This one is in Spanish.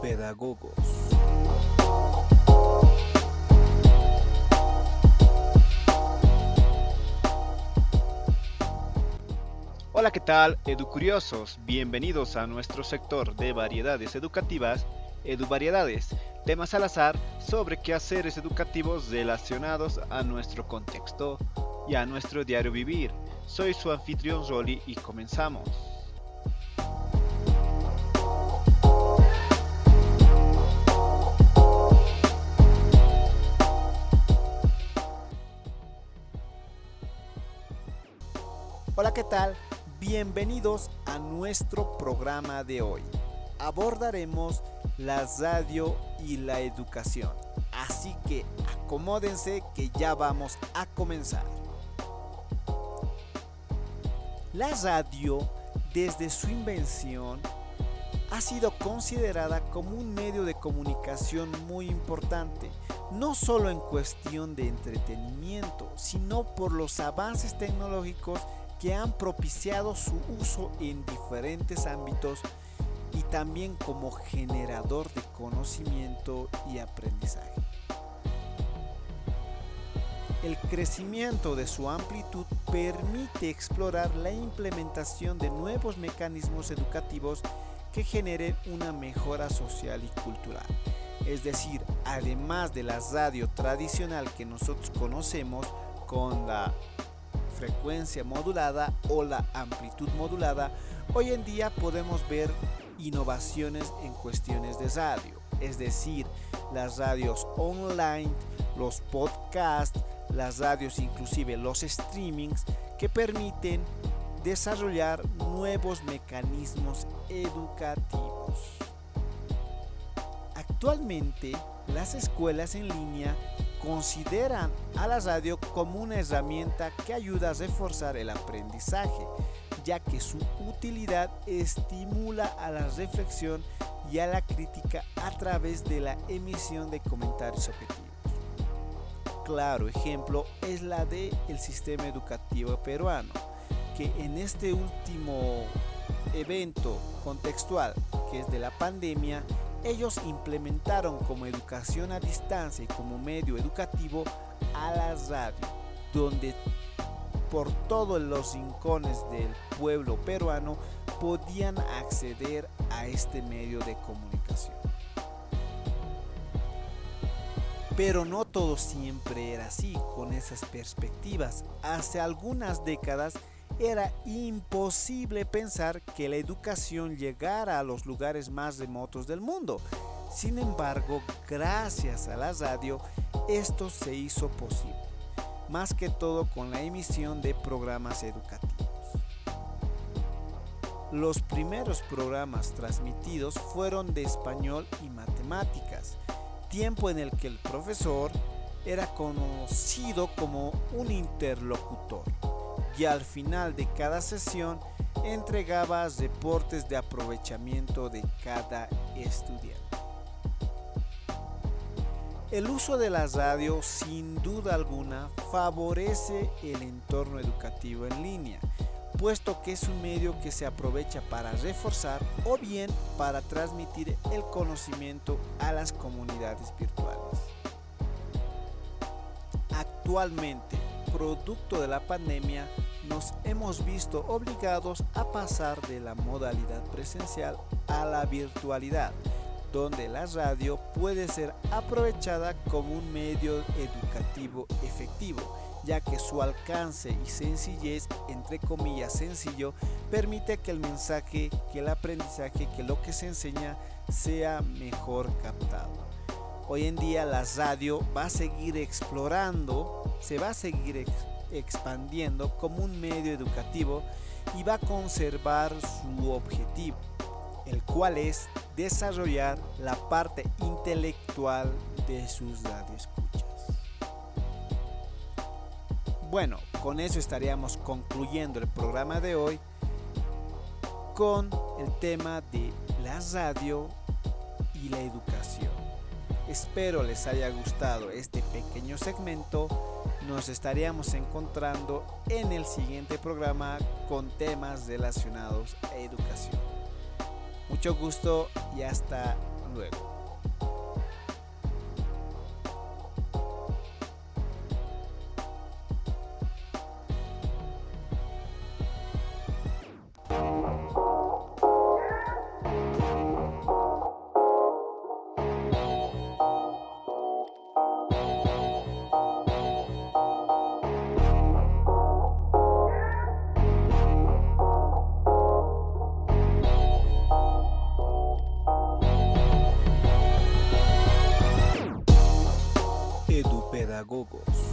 pedagogos. Hola, ¿qué tal, educuriosos? Bienvenidos a nuestro sector de variedades educativas, EduVariedades, temas al azar sobre quehaceres educativos relacionados a nuestro contexto y a nuestro diario vivir. Soy su anfitrión Rolly y comenzamos. Hola, ¿qué tal? Bienvenidos a nuestro programa de hoy. Abordaremos la radio y la educación. Así que acomódense que ya vamos a comenzar. La radio, desde su invención, ha sido considerada como un medio de comunicación muy importante, no solo en cuestión de entretenimiento, sino por los avances tecnológicos que han propiciado su uso en diferentes ámbitos y también como generador de conocimiento y aprendizaje. El crecimiento de su amplitud permite explorar la implementación de nuevos mecanismos educativos que generen una mejora social y cultural. Es decir, además de la radio tradicional que nosotros conocemos con la frecuencia modulada o la amplitud modulada, hoy en día podemos ver innovaciones en cuestiones de radio, es decir, las radios online, los podcasts, las radios inclusive los streamings que permiten desarrollar nuevos mecanismos educativos. Actualmente, las escuelas en línea consideran a la radio como una herramienta que ayuda a reforzar el aprendizaje, ya que su utilidad estimula a la reflexión y a la crítica a través de la emisión de comentarios objetivos. Claro ejemplo es la del el sistema educativo peruano, que en este último evento contextual, que es de la pandemia, ellos implementaron como educación a distancia y como medio educativo a la radio, donde por todos los rincones del pueblo peruano podían acceder a este medio de comunicación. Pero no todo siempre era así con esas perspectivas. Hace algunas décadas era imposible pensar que la educación llegara a los lugares más remotos del mundo. Sin embargo, gracias a la radio, esto se hizo posible, más que todo con la emisión de programas educativos. Los primeros programas transmitidos fueron de español y matemáticas, tiempo en el que el profesor era conocido como un interlocutor y al final de cada sesión entregaba reportes de aprovechamiento de cada estudiante. El uso de la radio sin duda alguna favorece el entorno educativo en línea, puesto que es un medio que se aprovecha para reforzar o bien para transmitir el conocimiento a las comunidades virtuales. Actualmente, producto de la pandemia, nos hemos visto obligados a pasar de la modalidad presencial a la virtualidad, donde la radio puede ser aprovechada como un medio educativo efectivo, ya que su alcance y sencillez, entre comillas sencillo, permite que el mensaje, que el aprendizaje, que lo que se enseña sea mejor captado. Hoy en día la radio va a seguir explorando, se va a seguir expandiendo como un medio educativo y va a conservar su objetivo, el cual es desarrollar la parte intelectual de sus radioescuchas. Bueno, con eso estaríamos concluyendo el programa de hoy con el tema de la radio y la educación. Espero les haya gustado este pequeño segmento. Nos estaríamos encontrando en el siguiente programa con temas relacionados a educación. Mucho gusto y hasta luego. Edupedagogos.